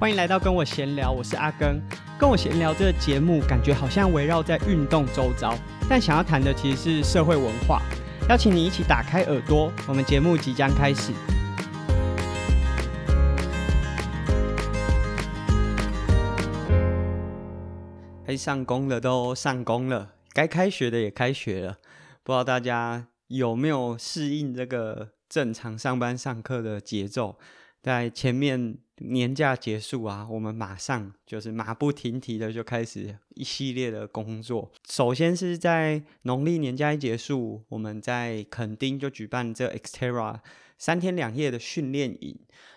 欢迎来到跟我闲聊，我是阿耕。跟我闲聊这个节目，感觉好像围绕在运动周遭，但想要谈的其实是社会文化。邀请你一起打开耳朵，我们节目即将开始。该上工的都上工了，该开学的也开学了。不知道大家有没有适应这个正常上班上课的节奏？在前面。年假结束啊，我们马上就是马不停蹄的就开始一系列的工作。首先是在农历年假一结束，我们在垦丁就举办这 exterra 三天两夜的训练营。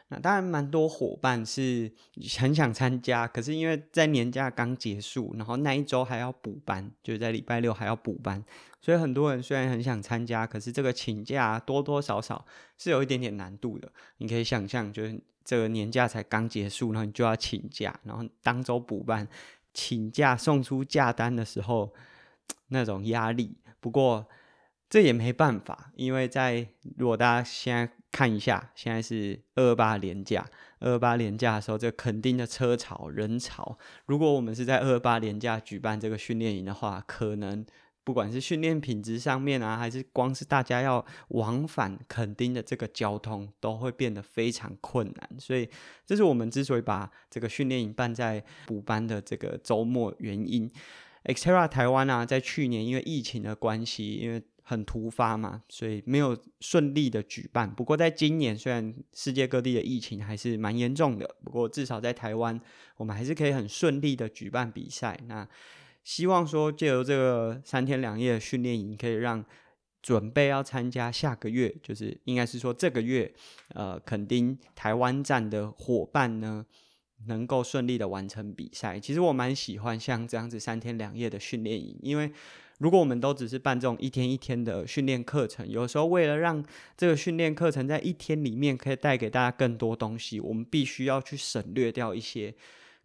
那当然蛮多伙伴是很想参加，可是因为在年假刚结束，然后那一周还要补班，就是在礼拜六还要补班，所以很多人虽然很想参加，可是这个请假多多少少是有一点点难度的。你可以想象，就是。这个年假才刚结束，然后你就要请假，然后当周补办，请假送出假单的时候，那种压力。不过这也没办法，因为在如果大家现在看一下，现在是二八年假，二八年假的时候，这肯定的车潮人潮，如果我们是在二八年假举办这个训练营的话，可能。不管是训练品质上面啊，还是光是大家要往返垦丁的这个交通，都会变得非常困难。所以，这是我们之所以把这个训练营办在补班的这个周末原因。XTERRA 台湾啊，在去年因为疫情的关系，因为很突发嘛，所以没有顺利的举办。不过，在今年虽然世界各地的疫情还是蛮严重的，不过至少在台湾，我们还是可以很顺利的举办比赛。那希望说，借由这个三天两夜的训练营，可以让准备要参加下个月，就是应该是说这个月，呃，垦丁台湾站的伙伴呢，能够顺利的完成比赛。其实我蛮喜欢像这样子三天两夜的训练营，因为如果我们都只是办这种一天一天的训练课程，有时候为了让这个训练课程在一天里面可以带给大家更多东西，我们必须要去省略掉一些。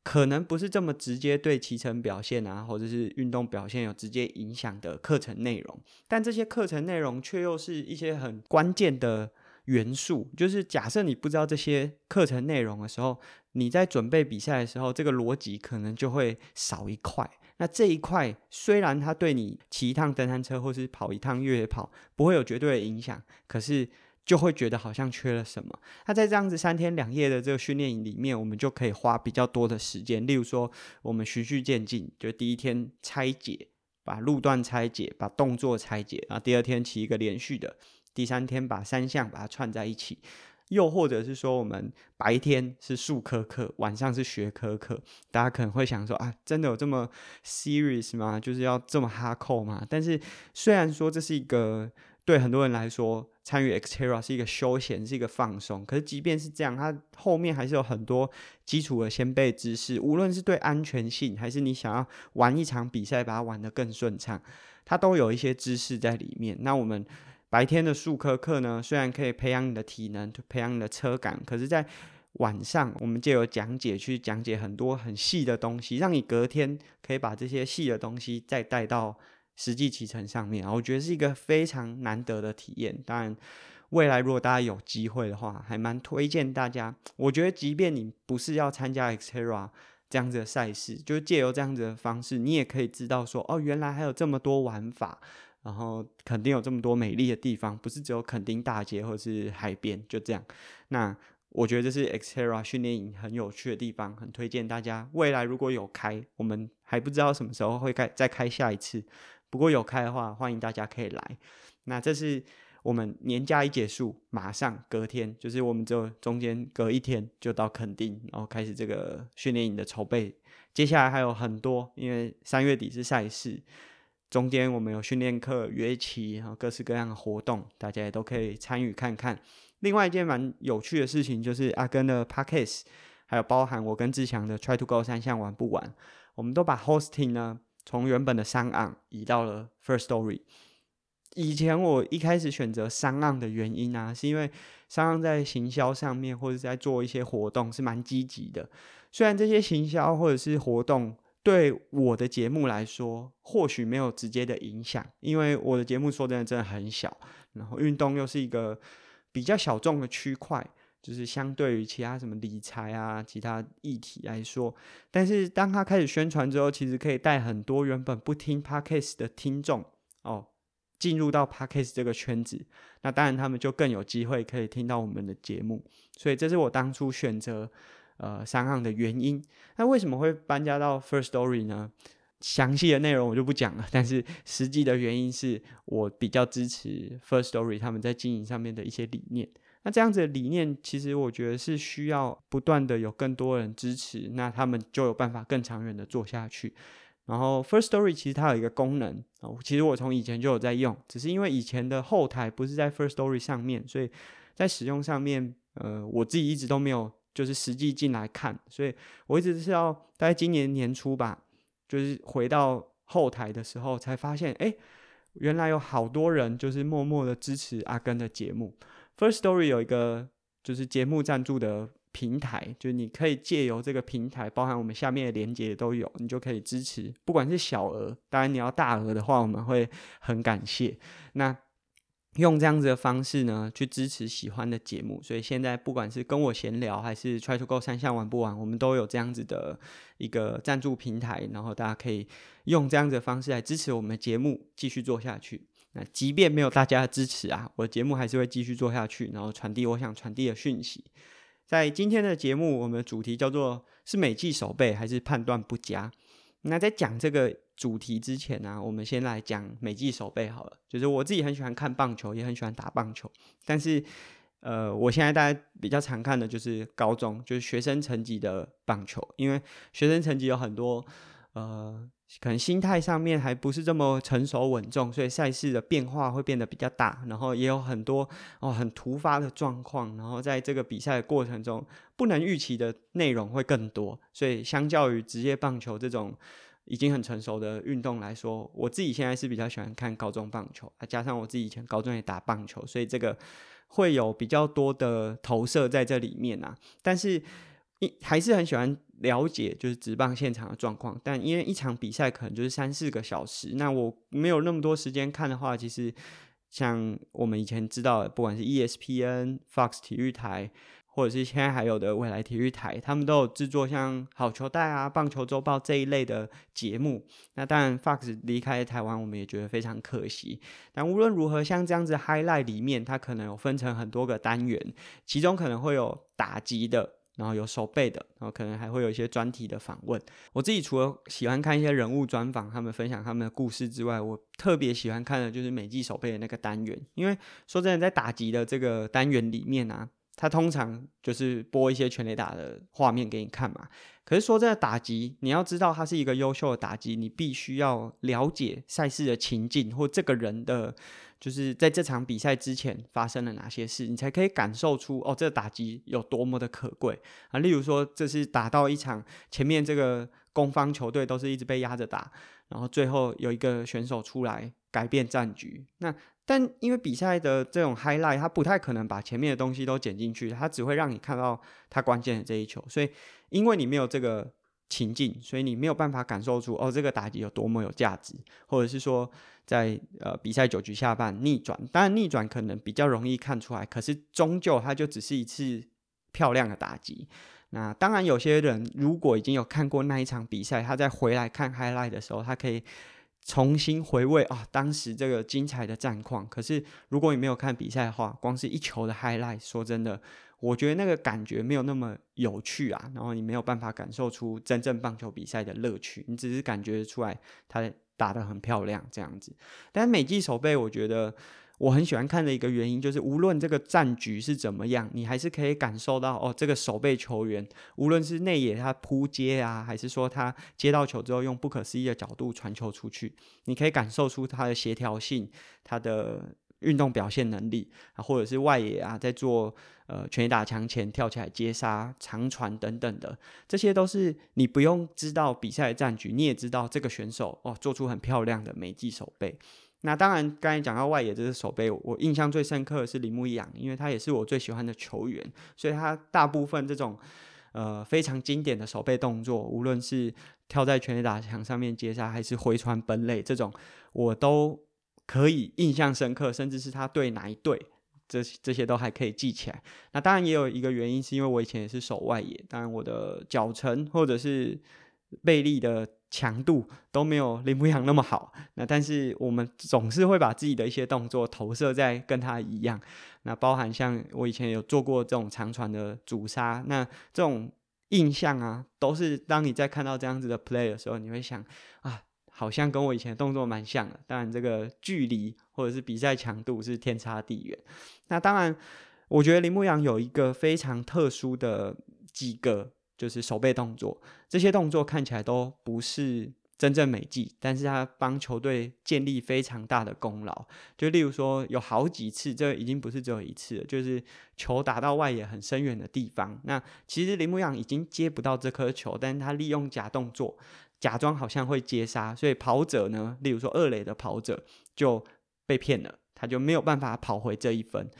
可能不是这么直接对骑乘表现啊，或者是运动表现有直接影响的课程内容，但这些课程内容却又是一些很关键的元素。就是假设你不知道这些课程内容的时候，你在准备比赛的时候，这个逻辑可能就会少一块。那这一块虽然它对你骑一趟登山车或是跑一趟越野跑不会有绝对的影响，可是。就会觉得好像缺了什么。那在这样子三天两夜的这个训练营里面，我们就可以花比较多的时间。例如说，我们循序渐进，就第一天拆解，把路段拆解，把动作拆解，然后第二天骑一个连续的，第三天把三项把它串在一起。又或者是说，我们白天是术科课，晚上是学科课。大家可能会想说啊，真的有这么 serious 吗？就是要这么 hardcore 吗？但是虽然说这是一个。对很多人来说，参与 XTERRA 是一个休闲，是一个放松。可是即便是这样，它后面还是有很多基础的先备知识。无论是对安全性，还是你想要玩一场比赛，把它玩得更顺畅，它都有一些知识在里面。那我们白天的术科课呢，虽然可以培养你的体能，培养你的车感，可是，在晚上我们就有讲解，去讲解很多很细的东西，让你隔天可以把这些细的东西再带到。实际骑乘上面啊，我觉得是一个非常难得的体验。当然，未来如果大家有机会的话，还蛮推荐大家。我觉得，即便你不是要参加 XTERRA 这样子的赛事，就借由这样子的方式，你也可以知道说，哦，原来还有这么多玩法，然后肯定有这么多美丽的地方，不是只有垦丁大街或是海边，就这样。那我觉得这是 XTERRA 训练营很有趣的地方，很推荐大家。未来如果有开，我们还不知道什么时候会开，再开下一次。不过有开的话，欢迎大家可以来。那这是我们年假一结束，马上隔天，就是我们就中间隔一天就到垦丁，然后开始这个训练营的筹备。接下来还有很多，因为三月底是赛事，中间我们有训练课、约骑，然后各式各样的活动，大家也都可以参与看看。另外一件蛮有趣的事情，就是阿根的 Podcast，还有包含我跟志强的 Try to Go 三项玩不玩，我们都把 Hosting 呢。从原本的三岸移到了 First Story。以前我一开始选择三岸的原因啊，是因为三岸在行销上面或者在做一些活动是蛮积极的。虽然这些行销或者是活动对我的节目来说或许没有直接的影响，因为我的节目说真的真的很小，然后运动又是一个比较小众的区块。就是相对于其他什么理财啊、其他议题来说，但是当他开始宣传之后，其实可以带很多原本不听 Podcast 的听众哦，进入到 Podcast 这个圈子。那当然，他们就更有机会可以听到我们的节目。所以，这是我当初选择呃三行的原因。那为什么会搬家到 First Story 呢？详细的内容我就不讲了，但是实际的原因是我比较支持 First Story 他们在经营上面的一些理念。那这样子的理念，其实我觉得是需要不断的有更多人支持，那他们就有办法更长远的做下去。然后，First Story 其实它有一个功能哦，其实我从以前就有在用，只是因为以前的后台不是在 First Story 上面，所以在使用上面，呃，我自己一直都没有就是实际进来看，所以我一直是要大概今年年初吧，就是回到后台的时候才发现，哎，原来有好多人就是默默的支持阿根的节目。First Story 有一个就是节目赞助的平台，就是你可以借由这个平台，包含我们下面的连接都有，你就可以支持，不管是小额，当然你要大额的话，我们会很感谢。那用这样子的方式呢，去支持喜欢的节目，所以现在不管是跟我闲聊，还是 Try to Go 三项玩不玩，我们都有这样子的一个赞助平台，然后大家可以用这样子的方式来支持我们的节目继续做下去。那即便没有大家的支持啊，我的节目还是会继续做下去，然后传递我想传递的讯息。在今天的节目，我们的主题叫做是美技守备还是判断不佳？那在讲这个主题之前呢、我们先来讲美技守备好了。就是我自己很喜欢看棒球，也很喜欢打棒球，但是呃，我现在大家比较常看的就是高中，就是学生层级的棒球，因为学生层级有很多呃。可能心态上面还不是这么成熟稳重，所以赛事的变化会变得比较大，然后也有很多哦很突发的状况，然后在这个比赛的过程中，不能预期的内容会更多，所以相较于职业棒球这种已经很成熟的运动来说，我自己现在是比较喜欢看高中棒球，啊，加上我自己以前高中也打棒球，所以这个会有比较多的投射在这里面啊，但是一还是很喜欢。了解就是职棒现场的状况，但因为一场比赛可能就是三四个小时，那我没有那么多时间看的话，其实像我们以前知道的，不管是 ESPN、Fox 体育台，或者是现在还有的未来体育台，他们都有制作像好球带啊、棒球周报这一类的节目。那当然，Fox 离开台湾，我们也觉得非常可惜。但无论如何，像这样子 Highlight 里面，它可能有分成很多个单元，其中可能会有打击的。然后有手背的，然后可能还会有一些专题的访问。我自己除了喜欢看一些人物专访，他们分享他们的故事之外，我特别喜欢看的就是美技手背的那个单元。因为说真的，在打击的这个单元里面啊，它通常就是播一些全垒打的画面给你看嘛。可是说真的，打击你要知道它是一个优秀的打击，你必须要了解赛事的情境或这个人的。就是在这场比赛之前发生了哪些事，你才可以感受出哦，这个打击有多么的可贵啊！例如说，这是打到一场前面这个攻方球队都是一直被压着打，然后最后有一个选手出来改变战局。那但因为比赛的这种 highlight，它不太可能把前面的东西都剪进去，它只会让你看到它关键的这一球。所以，因为你没有这个情境，所以你没有办法感受出哦，这个打击有多么有价值，或者是说。在呃比赛九局下半逆转，当然逆转可能比较容易看出来，可是终究它就只是一次漂亮的打击。那当然有些人如果已经有看过那一场比赛，他在回来看 highlight 的时候，他可以重新回味啊当时这个精彩的战况。可是如果你没有看比赛的话，光是一球的 highlight，说真的，我觉得那个感觉没有那么有趣啊。然后你没有办法感受出真正棒球比赛的乐趣，你只是感觉出来他。打得很漂亮，这样子。但美技守备，我觉得我很喜欢看的一个原因，就是无论这个战局是怎么样，你还是可以感受到哦，这个守备球员，无论是内野他扑接啊，还是说他接到球之后用不可思议的角度传球出去，你可以感受出他的协调性，他的。运动表现能力啊，或者是外野啊，在做呃全垒打墙前跳起来接杀、长传等等的，这些都是你不用知道比赛的战局，你也知道这个选手哦做出很漂亮的美技守备。那当然，刚才讲到外野这个守备，我印象最深刻的是铃木一朗，因为他也是我最喜欢的球员，所以他大部分这种呃非常经典的守备动作，无论是跳在全垒打墙上面接杀，还是回传本垒这种，我都。可以印象深刻，甚至是他对哪一队这这些都还可以记起来。那当然也有一个原因，是因为我以前也是守外野，当然我的脚程或者是背力的强度都没有林牧阳那么好。那但是我们总是会把自己的一些动作投射在跟他一样。那包含像我以前有做过这种长传的阻杀，那这种印象啊，都是当你在看到这样子的 play 的时候，你会想啊。好像跟我以前的动作蛮像的，当然这个距离或者是比赛强度是天差地远。那当然，我觉得林牧阳有一个非常特殊的几个就是手背动作，这些动作看起来都不是真正美技，但是他帮球队建立非常大的功劳。就例如说，有好几次，这已经不是只有一次了，就是球打到外野很深远的地方，那其实林牧阳已经接不到这颗球，但是他利用假动作。假装好像会接杀，所以跑者呢，例如说二垒的跑者就被骗了，他就没有办法跑回这一分。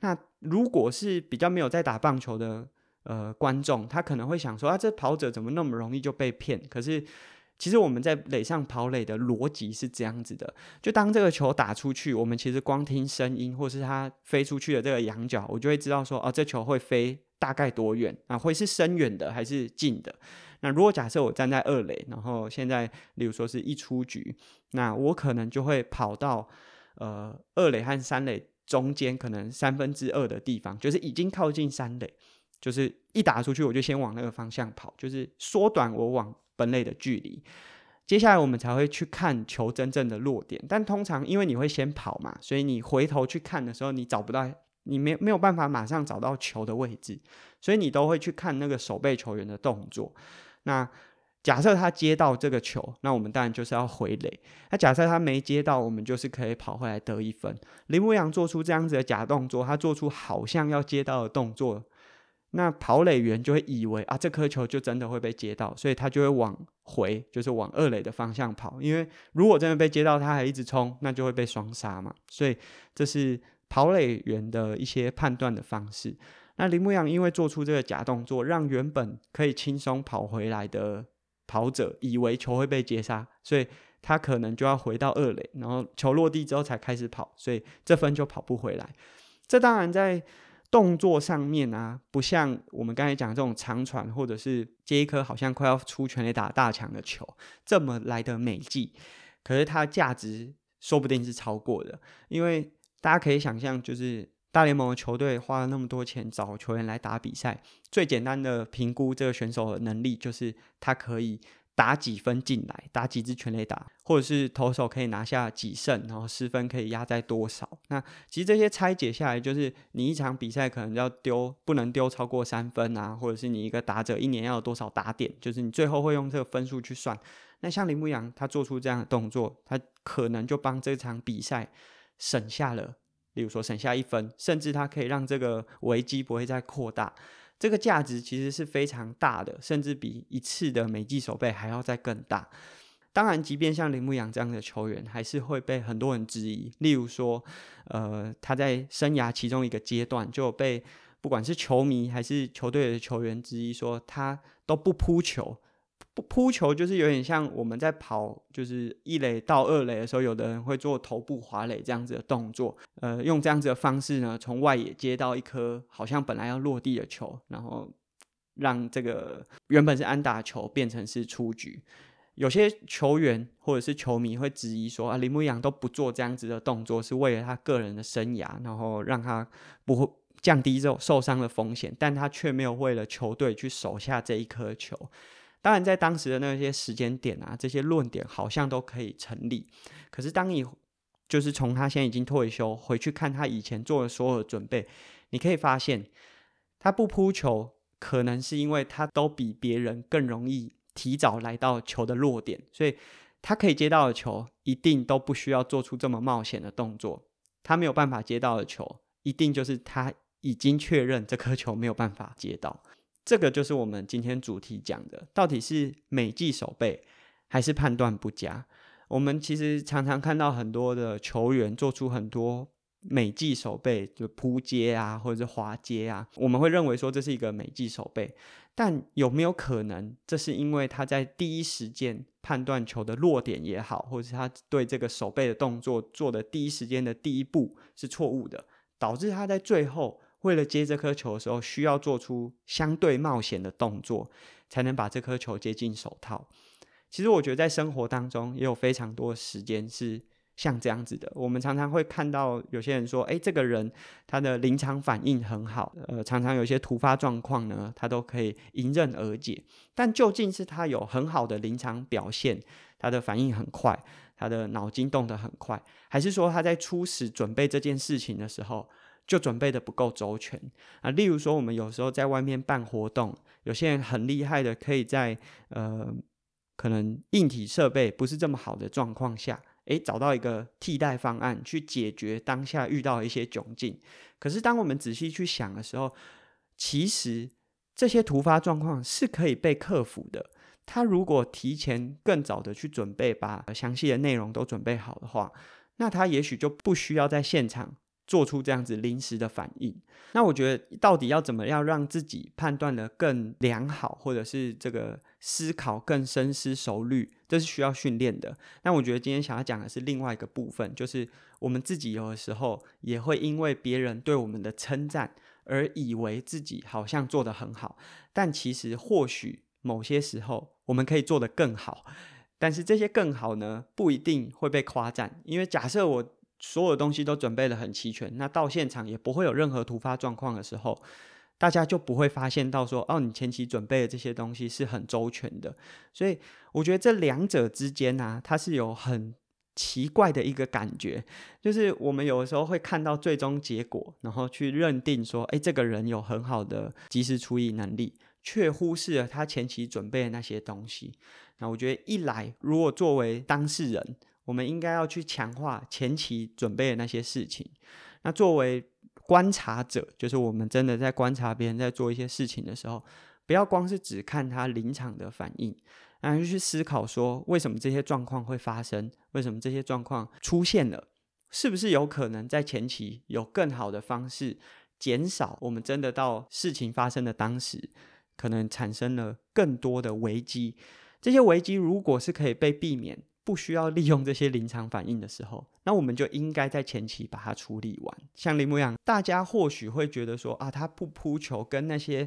那如果是比较没有在打棒球的呃观众，他可能会想说啊，这跑者怎么那么容易就被骗？可是其实我们在垒上跑垒的逻辑是这样子的：就当这个球打出去，我们其实光听声音或是它飞出去的这个仰角，我就会知道说，哦，这球会飞大概多远啊？会是深远的还是近的？那如果假设我站在二垒，然后现在，例如说是一出局，那我可能就会跑到呃二垒和三垒中间，可能三分之二的地方，就是已经靠近三垒，就是一打出去我就先往那个方向跑，就是缩短我往本垒的距离。接下来我们才会去看球真正的落点，但通常因为你会先跑嘛，所以你回头去看的时候，你找不到。你没没有办法马上找到球的位置，所以你都会去看那个守备球员的动作。那假设他接到这个球，那我们当然就是要回垒。那假设他没接到，我们就是可以跑回来得一分。林牧阳做出这样子的假动作，他做出好像要接到的动作，那跑垒员就会以为啊，这颗球就真的会被接到，所以他就会往回，就是往二垒的方向跑。因为如果真的被接到，他还一直冲，那就会被双杀嘛。所以这是。跑垒员的一些判断的方式，那林牧阳因为做出这个假动作，让原本可以轻松跑回来的跑者以为球会被接杀，所以他可能就要回到二垒，然后球落地之后才开始跑，所以这分就跑不回来。这当然在动作上面啊，不像我们刚才讲这种长传或者是接一颗好像快要出全垒打大墙的球这么来的美技，可是它价值说不定是超过的，因为。大家可以想象，就是大联盟的球队花了那么多钱找球员来打比赛，最简单的评估这个选手的能力，就是他可以打几分进来，打几支全垒打，或者是投手可以拿下几胜，然后失分可以压在多少。那其实这些拆解下来，就是你一场比赛可能要丢，不能丢超过三分啊，或者是你一个打者一年要有多少打点，就是你最后会用这个分数去算。那像林牧阳他做出这样的动作，他可能就帮这场比赛。省下了，例如说省下一分，甚至它可以让这个危机不会再扩大，这个价值其实是非常大的，甚至比一次的美技守备还要再更大。当然，即便像林牧阳这样的球员，还是会被很多人质疑。例如说，呃，他在生涯其中一个阶段就被不管是球迷还是球队的球员质疑说，他都不扑球。扑球就是有点像我们在跑，就是一垒到二垒的时候，有的人会做头部滑垒这样子的动作，呃，用这样子的方式呢，从外野接到一颗好像本来要落地的球，然后让这个原本是安打球变成是出局。有些球员或者是球迷会质疑说啊，林牧阳都不做这样子的动作，是为了他个人的生涯，然后让他不会降低这种受伤的风险，但他却没有为了球队去守下这一颗球。当然，在当时的那些时间点啊，这些论点好像都可以成立。可是，当你就是从他现在已经退休回去看他以前做的所有的准备，你可以发现，他不扑球，可能是因为他都比别人更容易提早来到球的落点，所以他可以接到的球，一定都不需要做出这么冒险的动作。他没有办法接到的球，一定就是他已经确认这颗球没有办法接到。这个就是我们今天主题讲的，到底是美技守备还是判断不佳？我们其实常常看到很多的球员做出很多美技守备，就扑接啊，或者是滑接啊，我们会认为说这是一个美技守备，但有没有可能这是因为他在第一时间判断球的落点也好，或者是他对这个守备的动作做的第一时间的第一步是错误的？导致他在最后为了接这颗球的时候，需要做出相对冒险的动作，才能把这颗球接进手套。其实我觉得在生活当中也有非常多时间是像这样子的。我们常常会看到有些人说：“哎，这个人他的临场反应很好，呃，常常有一些突发状况呢，他都可以迎刃而解。”但究竟是他有很好的临场表现，他的反应很快，他的脑筋动得很快，还是说他在初始准备这件事情的时候就准备得不够周全啊？例如说，我们有时候在外面办活动，有些人很厉害的，可以在呃。可能硬体设备不是这么好的状况下，诶，找到一个替代方案去解决当下遇到一些窘境。可是当我们仔细去想的时候，其实这些突发状况是可以被克服的。他如果提前更早的去准备，把详细的内容都准备好的话，那他也许就不需要在现场。做出这样子临时的反应，那我觉得到底要怎么样让自己判断得更良好，或者是这个思考更深思熟虑，这是需要训练的。那我觉得今天想要讲的是另外一个部分，就是我们自己有的时候也会因为别人对我们的称赞而以为自己好像做得很好，但其实或许某些时候我们可以做得更好，但是这些更好呢，不一定会被夸赞，因为假设我。所有东西都准备得很齐全，那到现场也不会有任何突发状况的时候，大家就不会发现到说，哦，你前期准备的这些东西是很周全的。所以我觉得这两者之间呢、啊，它是有很奇怪的一个感觉，就是我们有的时候会看到最终结果，然后去认定说，诶，这个人有很好的及时处理能力，却忽视了他前期准备的那些东西。那我觉得一来，如果作为当事人，我们应该要去强化前期准备的那些事情。那作为观察者，就是我们真的在观察别人在做一些事情的时候，不要光是只看他临场的反应，然后去思考说，为什么这些状况会发生？为什么这些状况出现了？是不是有可能在前期有更好的方式，减少我们真的到事情发生的当时，可能产生了更多的危机？这些危机如果是可以被避免，不需要利用这些临场反应的时候，那我们就应该在前期把它处理完。像林牧阳，大家或许会觉得说啊，他不扑球跟那些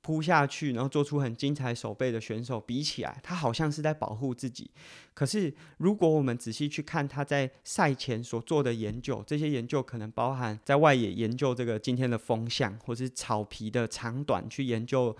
扑下去然后做出很精彩手背的选手比起来，他好像是在保护自己。可是如果我们仔细去看他在赛前所做的研究，这些研究可能包含在外野研究这个今天的风向，或是草皮的长短去研究。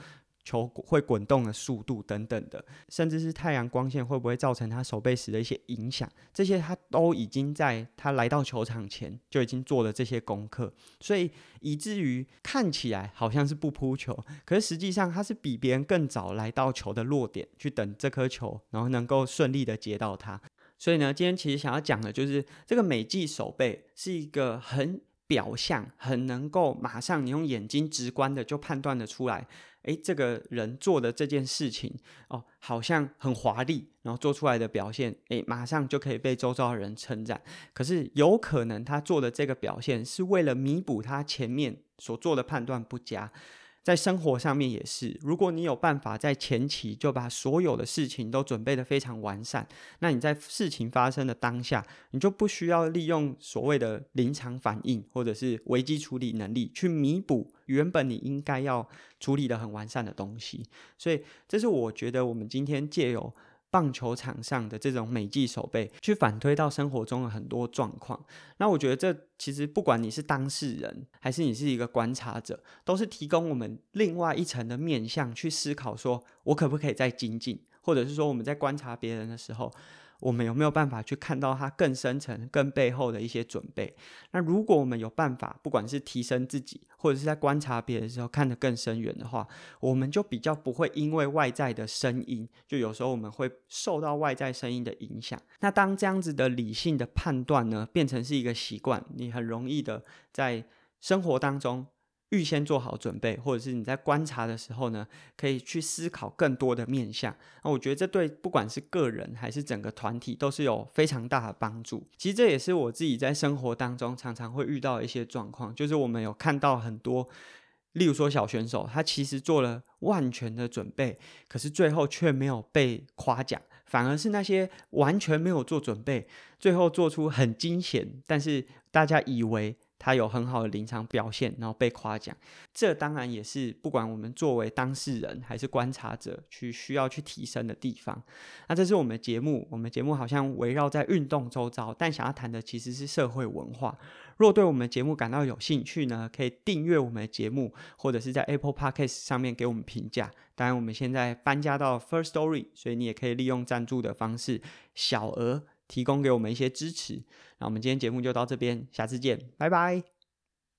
球会滚动的速度等等的，甚至是太阳光线会不会造成他守备时的一些影响，这些他都已经在他来到球场前就已经做了这些功课，所以以至于看起来好像是不扑球，可是实际上他是比别人更早来到球的落点去等这颗球，然后能够顺利的接到它。所以呢，今天其实想要讲的就是这个美技守备是一个很表象，很能够马上你用眼睛直观的就判断得出来。诶，这个人做的这件事情哦，好像很华丽，然后做出来的表现，诶，马上就可以被周遭的人称赞。可是有可能他做的这个表现是为了弥补他前面所做的判断不佳。在生活上面也是，如果你有办法在前期就把所有的事情都准备得非常完善，那你在事情发生的当下，你就不需要利用所谓的临场反应或者是危机处理能力去弥补原本你应该要处理的很完善的东西。所以，这是我觉得我们今天借由。棒球场上的这种美技手备，去反推到生活中的很多状况。那我觉得这其实不管你是当事人，还是你是一个观察者，都是提供我们另外一层的面向去思考，说我可不可以再精进，或者是说我们在观察别人的时候。我们有没有办法去看到它更深层、更背后的一些准备？那如果我们有办法，不管是提升自己，或者是在观察别人的时候看得更深远的话，我们就比较不会因为外在的声音，就有时候我们会受到外在声音的影响。那当这样子的理性的判断呢，变成是一个习惯，你很容易的在生活当中。预先做好准备，或者是你在观察的时候呢，可以去思考更多的面向。那我觉得这对不管是个人还是整个团体都是有非常大的帮助。其实这也是我自己在生活当中常常会遇到的一些状况，就是我们有看到很多，例如说小选手，他其实做了万全的准备，可是最后却没有被夸奖，反而是那些完全没有做准备，最后做出很惊险，但是大家以为。他有很好的临场表现，然后被夸奖，这当然也是不管我们作为当事人还是观察者去需要去提升的地方。那这是我们节目，我们节目好像围绕在运动周遭，但想要谈的其实是社会文化。若对我们节目感到有兴趣呢，可以订阅我们的节目，或者是在 Apple Podcast 上面给我们评价。当然，我们现在搬家到 First Story，所以你也可以利用赞助的方式，小额提供给我们一些支持。那我们今天节目就到这边，下次见，拜拜。